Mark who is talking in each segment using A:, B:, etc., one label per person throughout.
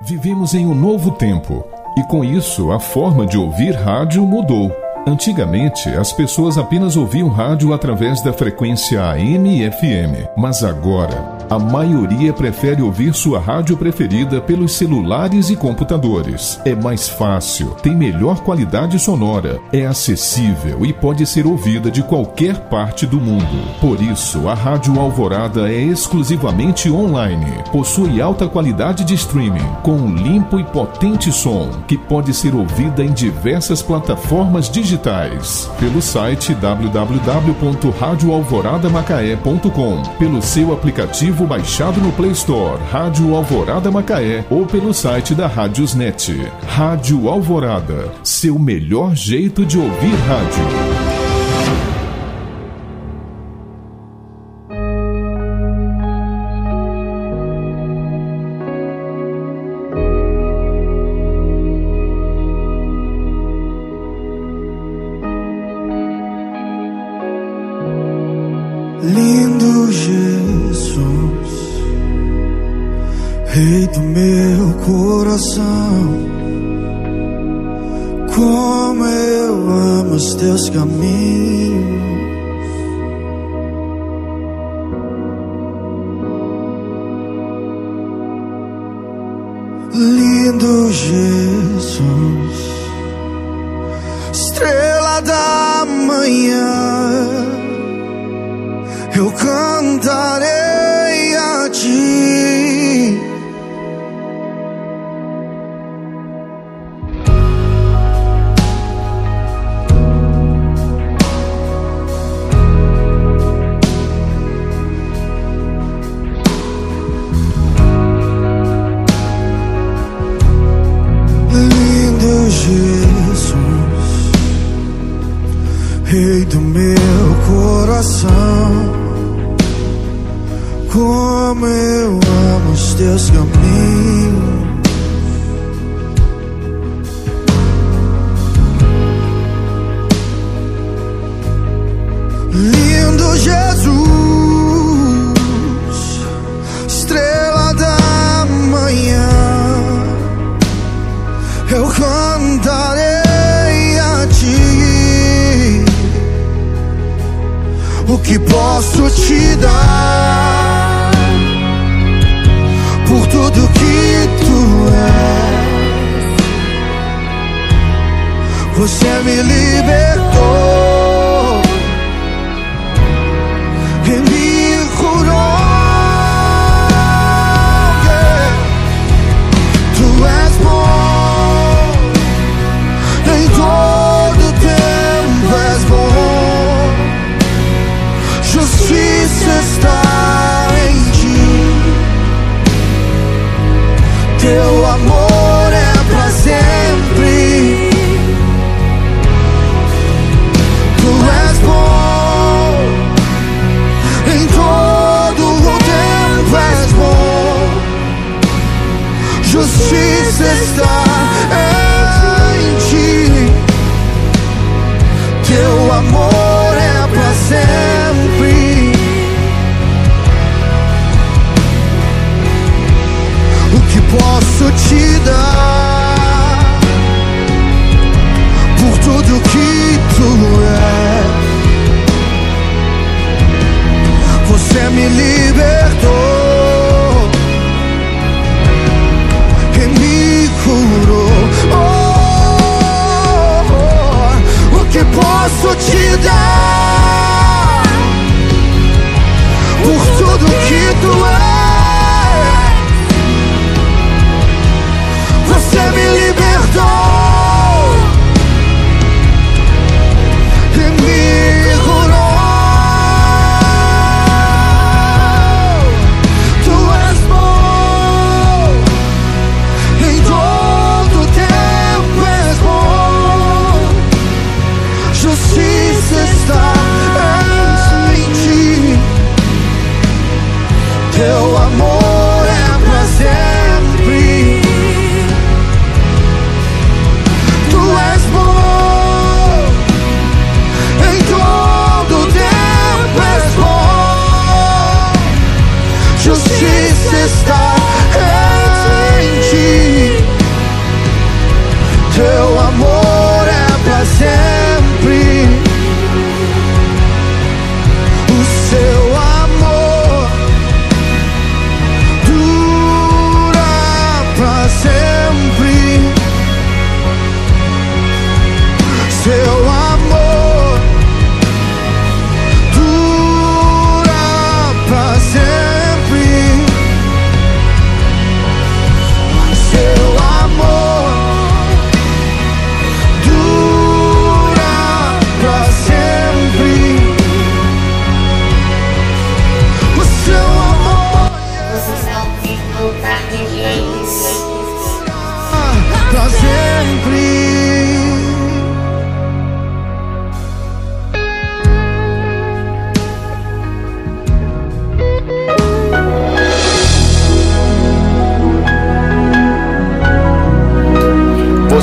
A: Vivemos em um novo tempo e com isso a forma de ouvir rádio mudou. Antigamente, as pessoas apenas ouviam rádio através da frequência AM e FM, mas agora a maioria prefere ouvir sua rádio preferida pelos celulares e computadores. É mais fácil, tem melhor qualidade sonora, é acessível e pode ser ouvida de qualquer parte do mundo. Por isso, a Rádio Alvorada é exclusivamente online. Possui alta qualidade de streaming, com um limpo e potente som, que pode ser ouvida em diversas plataformas digitais. Pelo site www.radioalvoradamacaé.com, pelo seu aplicativo aplicativo baixado no Play Store, Rádio Alvorada Macaé ou pelo site da Rádiosnet. Rádio Alvorada, seu melhor jeito de ouvir rádio.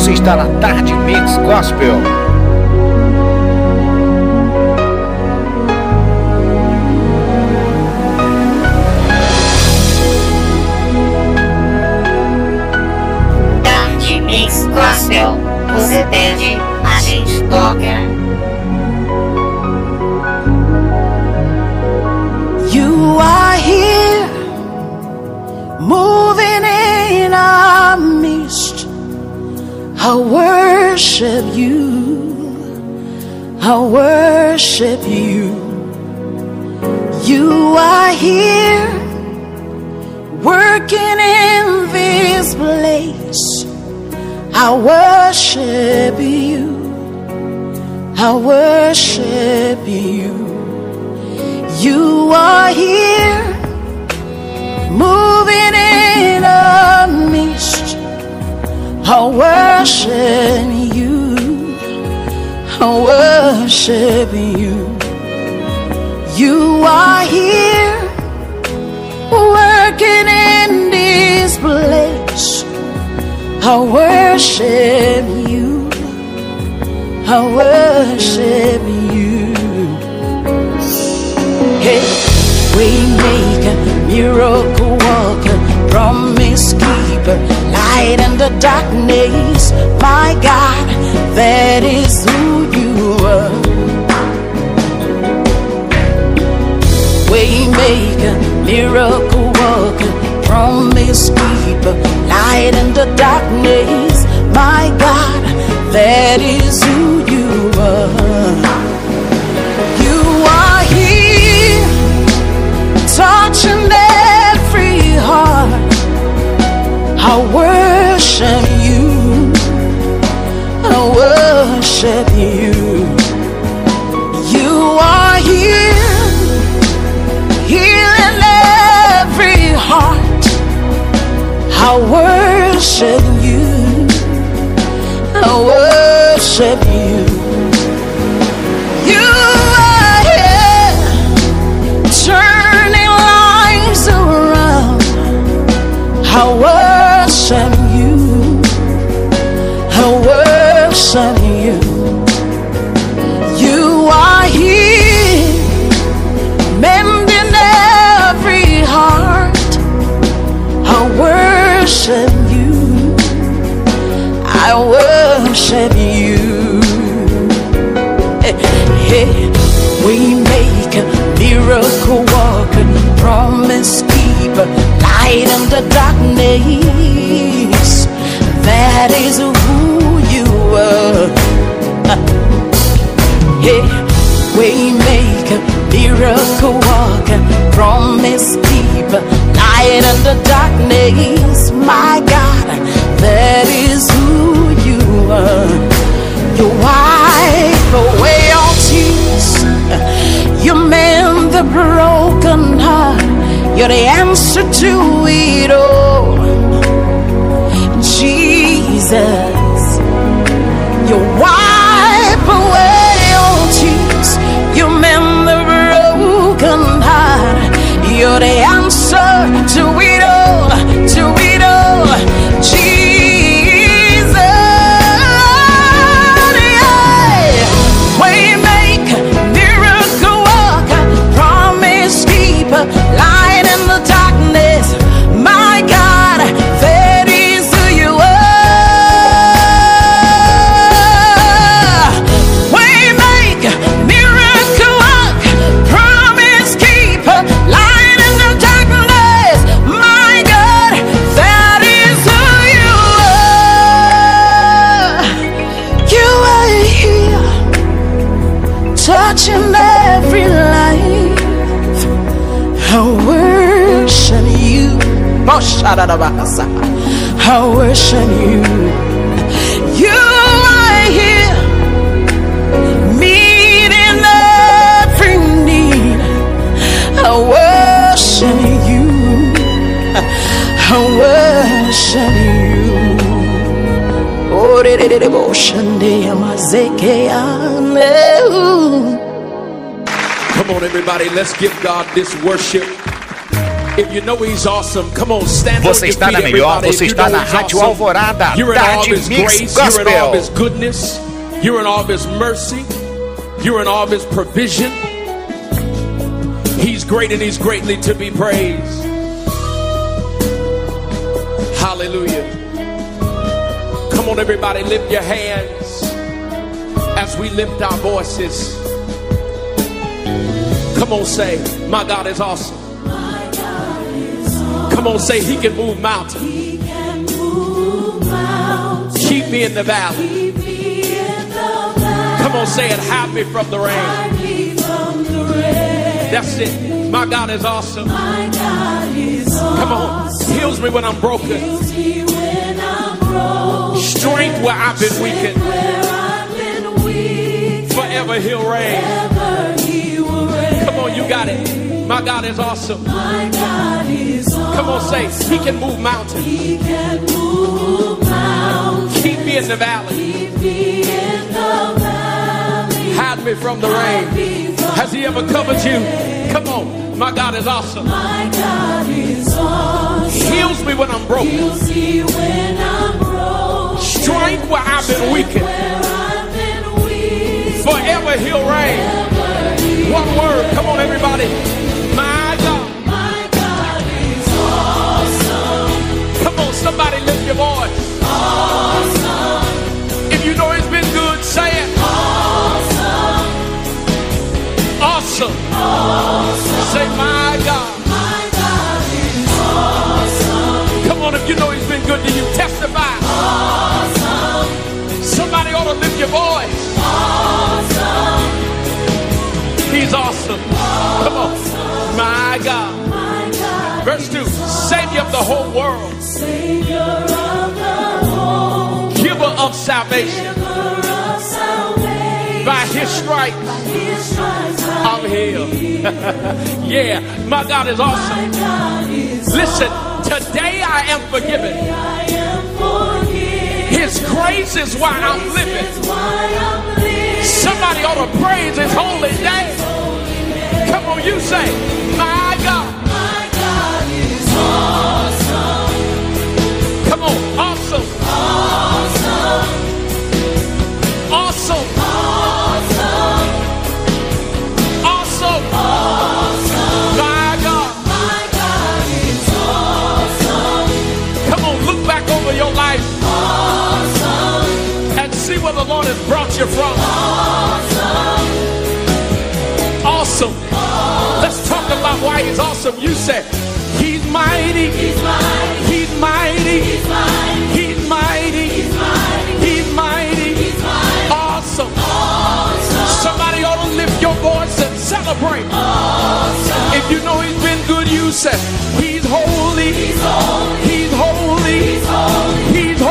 B: Você está
C: na Tarde Mix Gospel.
B: You are here, working in this place. I worship you. I worship you. You are here, moving in our midst. I worship you. I worship you. You are here, working in this place. I worship you. I worship you. Hey, we make a miracle worker, promise keeper, light in the darkness. My God, that is who you are. That is who you are. You are here, touching every heart. I worship you. I worship you. You are here, healing every heart. I worship worship you. You are here, turning lives around. I worship you. I worship you. We make a miracle walker, promise keeper, light in the darkness. That is who you are. Hey, we make a miracle walker, promise keeper, light in the darkness. My God, that is who you are. You wipe broken heart. You're the answer to it all. Jesus, I worship you. You are here, meeting every need. I worship you. I worship worship you. Oh, de de de de worship de amazeke ane.
D: Come on, everybody, let's give God this worship.
C: Você está na melhor, você
D: you
C: está
D: know
C: na
D: he's
C: Rádio
D: awesome,
C: Alvorada,
D: You're in all
C: Tarde
D: his
C: Mix
D: grace, you're in all
C: Gospel.
D: his goodness, you're in all of his mercy, you're in all of his provision. He's great and he's greatly to be praised. Hallelujah. Come on, everybody, lift your hands as we lift our voices. Come on, say, My God is awesome. Come on, say, He can move mountains. Keep me in the valley. Come on, say it, hide me from the rain. That's it. My God is awesome. Come on, heals me when I'm broken. Strength where I've been weakened. Forever He'll reign. Come on, you got it. My God is awesome. Come on, say, He can move mountains. He can move mountains. Keep me in the valley. Keep me in the valley. Hide me from the rain. Has He ever covered you? Come on, my God is awesome. My God is awesome. Heals me when I'm broken. Strength where I've been weakened. Forever He'll reign. One word. Come on, everybody. Say, my God. Come on, if you know He's been good to you, testify. Somebody ought to lift your voice. He's awesome. Come on. My God. Verse 2 Savior of the whole world, giver of salvation. By his stripes, I'm healed. yeah, my God is awesome. Listen, today I am forgiven. His grace is why I'm living. Somebody ought to praise his holy name. Come on, you say, Has you from. Awesome. Let's talk about why He's awesome. You say, He's mighty. He's mighty. He's mighty. He's mighty. He's mighty. Awesome. Somebody ought to lift your voice and celebrate. If you know He's been good, you say, He's holy. He's holy. He's holy. He's holy. He's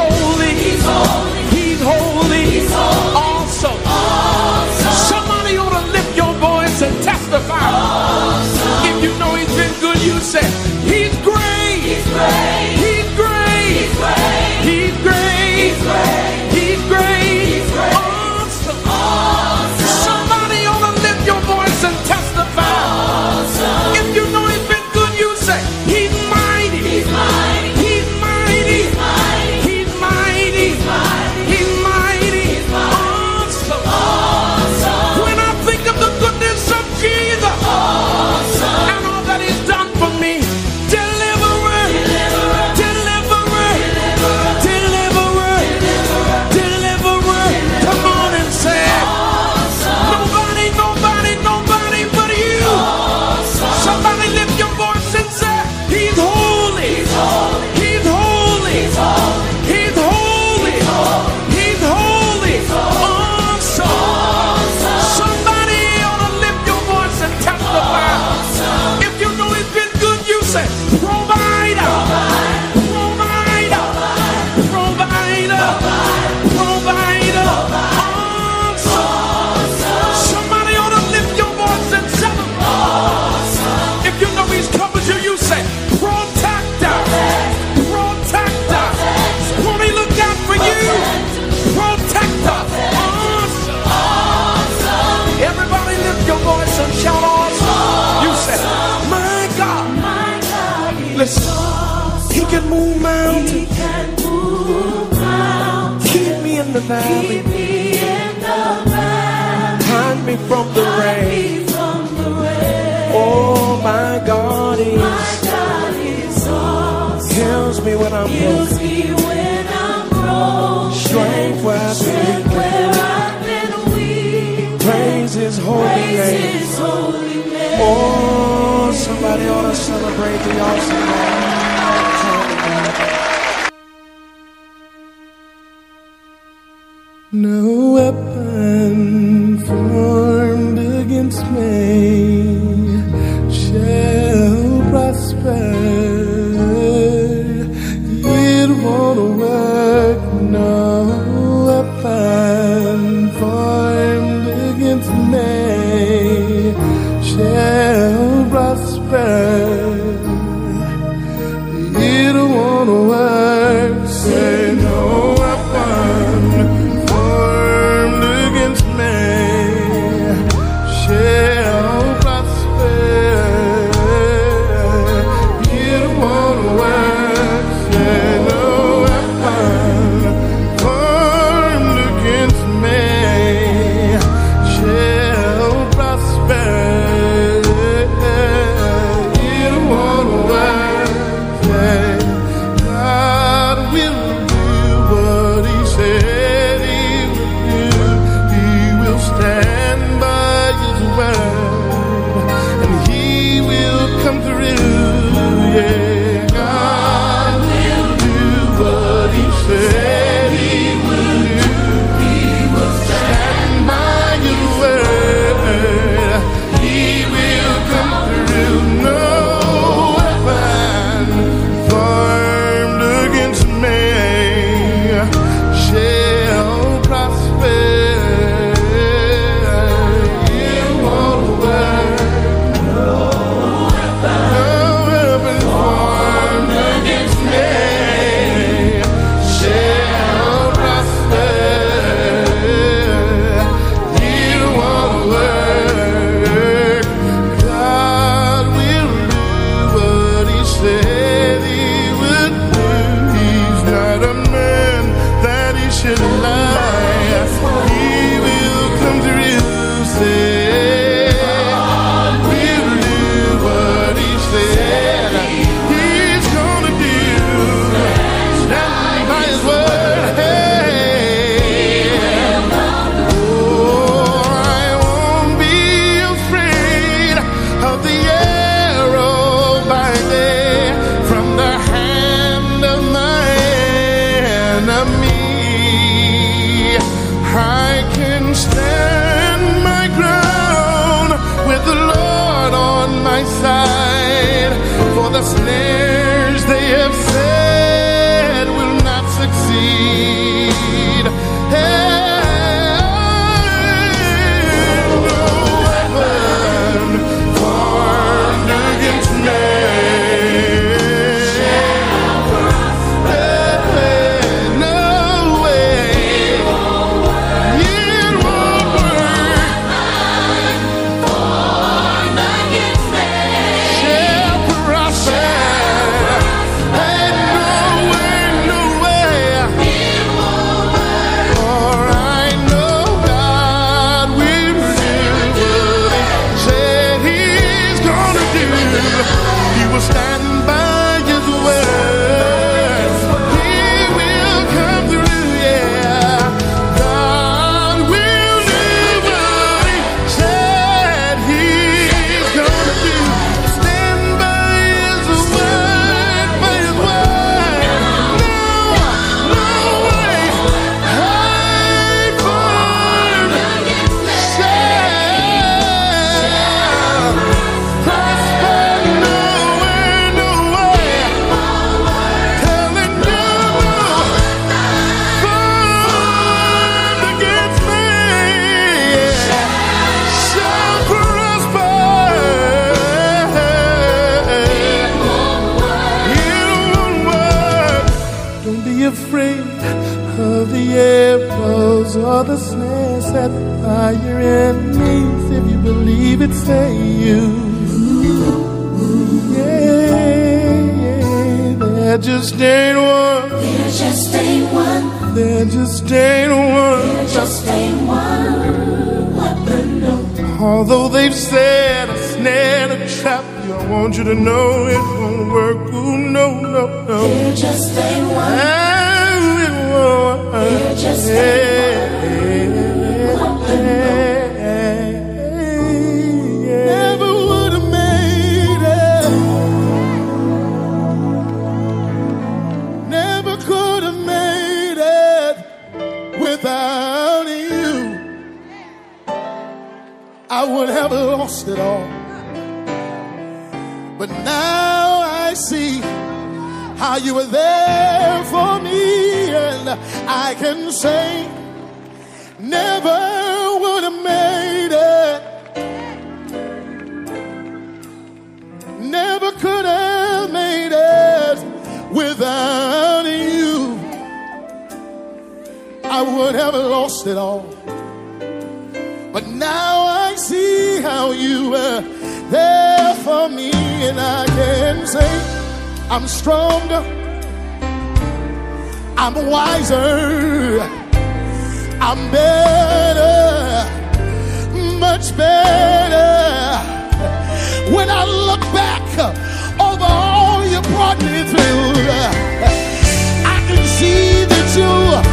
E: without
F: Keep me. in the
E: mind.
F: Hide me from the
E: Hide
F: rain.
E: Me from the rain.
F: Oh, my God is.
E: My God is awesome.
F: Heals me when I'm
E: Heals
F: broken.
E: me when I'm broken.
F: Strength where I've
E: Strength
F: been
E: where I've been weak.
F: Praise His holy
E: Praise
F: name.
E: His holy name.
F: Oh, somebody ought to celebrate the awesome stand my ground with the Lord on my side for the
G: snare. Just ain't one.
F: There just ain't one.
G: There just ain't one.
F: There just ain't one.
G: Although they've said a snare, a trap, I want you to know it won't work. Ooh, no, no, no.
F: There just ain't one.
G: Ah, it won't.
F: There just ain't
G: would have lost it all. But now I see how you were there for me, and I can say, never would have made it. Never could have made it without you. I would have lost it all. But now I see how you were there for me, and I can say I'm stronger, I'm wiser, I'm better, much better. When I look back over all you brought me through, I can see that you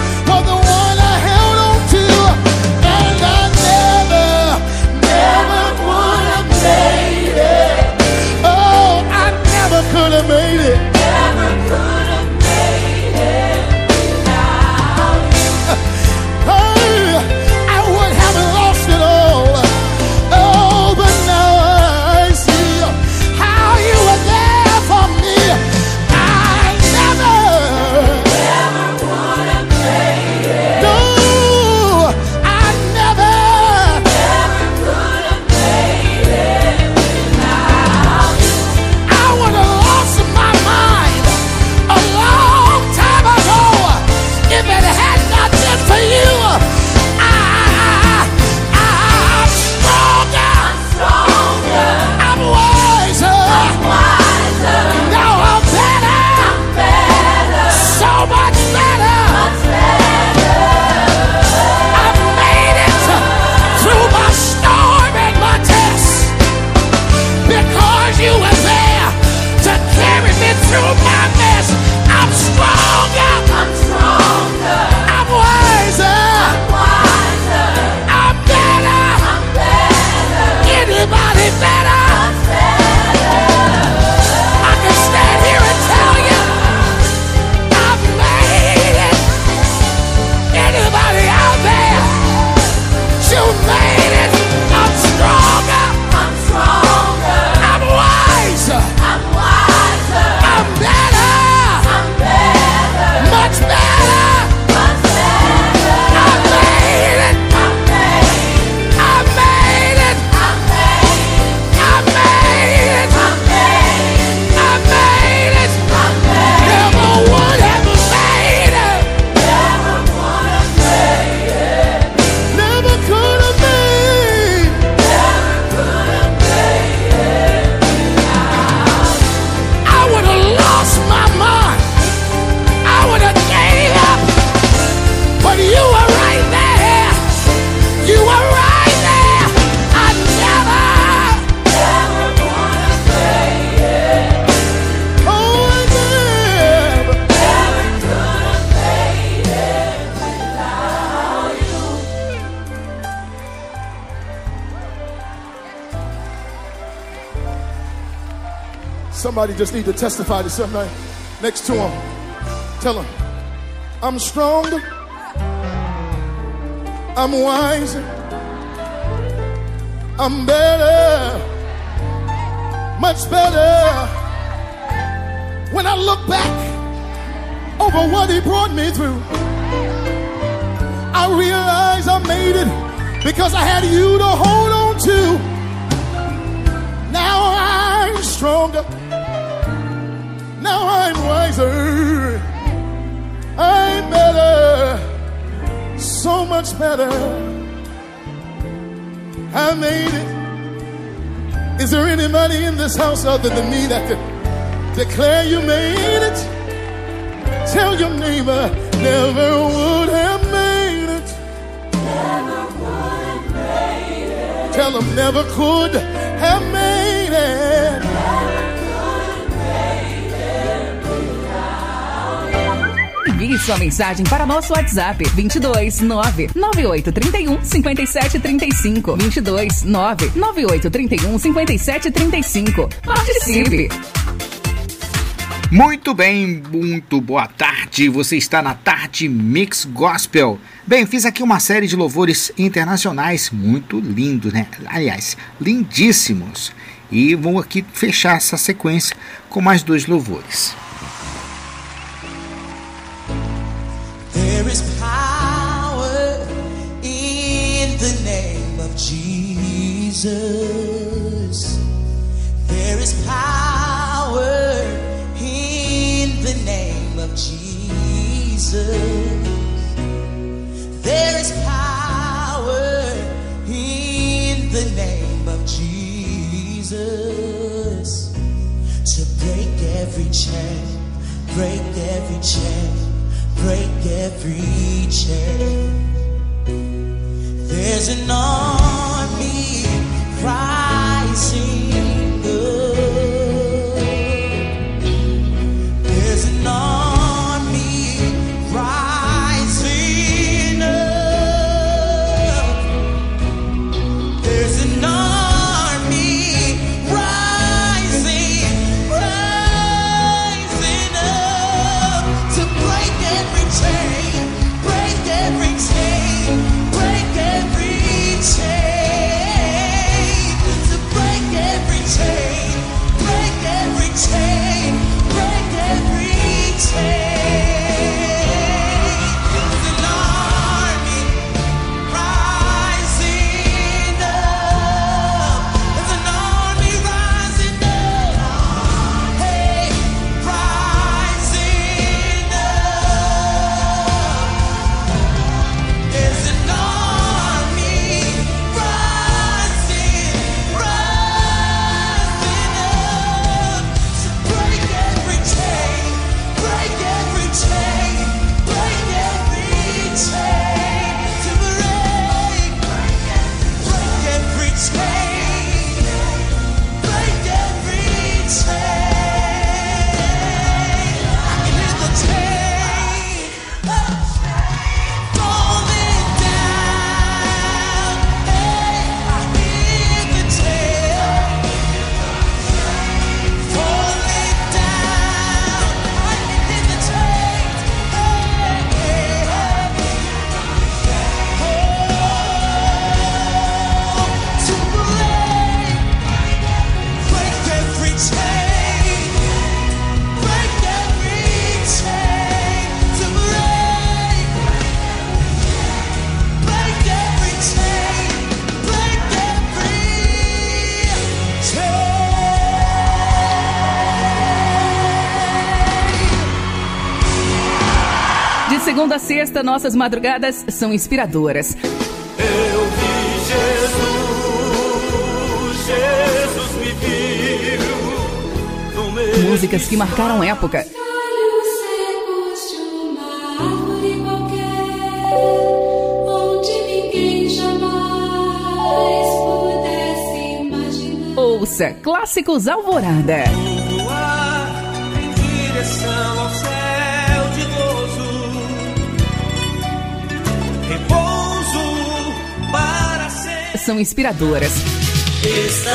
G: Somebody just need to testify to somebody next to him. Tell him, I'm stronger. I'm wiser. I'm better. Much better. When I look back over what he brought me through, I realize I made it because I had you to hold on to. Now I'm stronger. Much better. I made it. Is there anybody in this house other than me that could declare you made it?
F: Tell your neighbor, never would have made it.
E: Never would have made it.
F: Tell them never could
H: Envie sua mensagem para nosso WhatsApp 22 99831 5735 22 99831 5735. Participe!
C: Muito bem, muito boa tarde. Você está na Tarde Mix Gospel. Bem, fiz aqui uma série de louvores internacionais muito lindos, né? Aliás, lindíssimos. E vou aqui fechar essa sequência com mais dois louvores.
I: Jesus. There is power in the name of Jesus. There is power in the name of Jesus to break every chain, break every chain, break every chain. There's an army
H: segunda a sexta, nossas madrugadas são inspiradoras.
E: Eu vi Jesus, Jesus me viu
H: Músicas que marcaram época.
E: galhos secos de uma árvore qualquer, onde ninguém jamais pudesse imaginar.
H: Ouça Clássicos Alvorada. São inspiradoras.
E: Estarás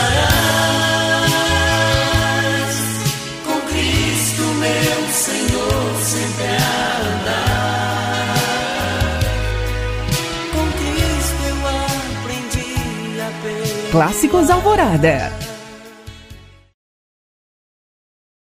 E: com Cristo, meu Senhor, sempre a andar. Com Cristo eu aprendi a ver.
H: Clássicos Alvorada.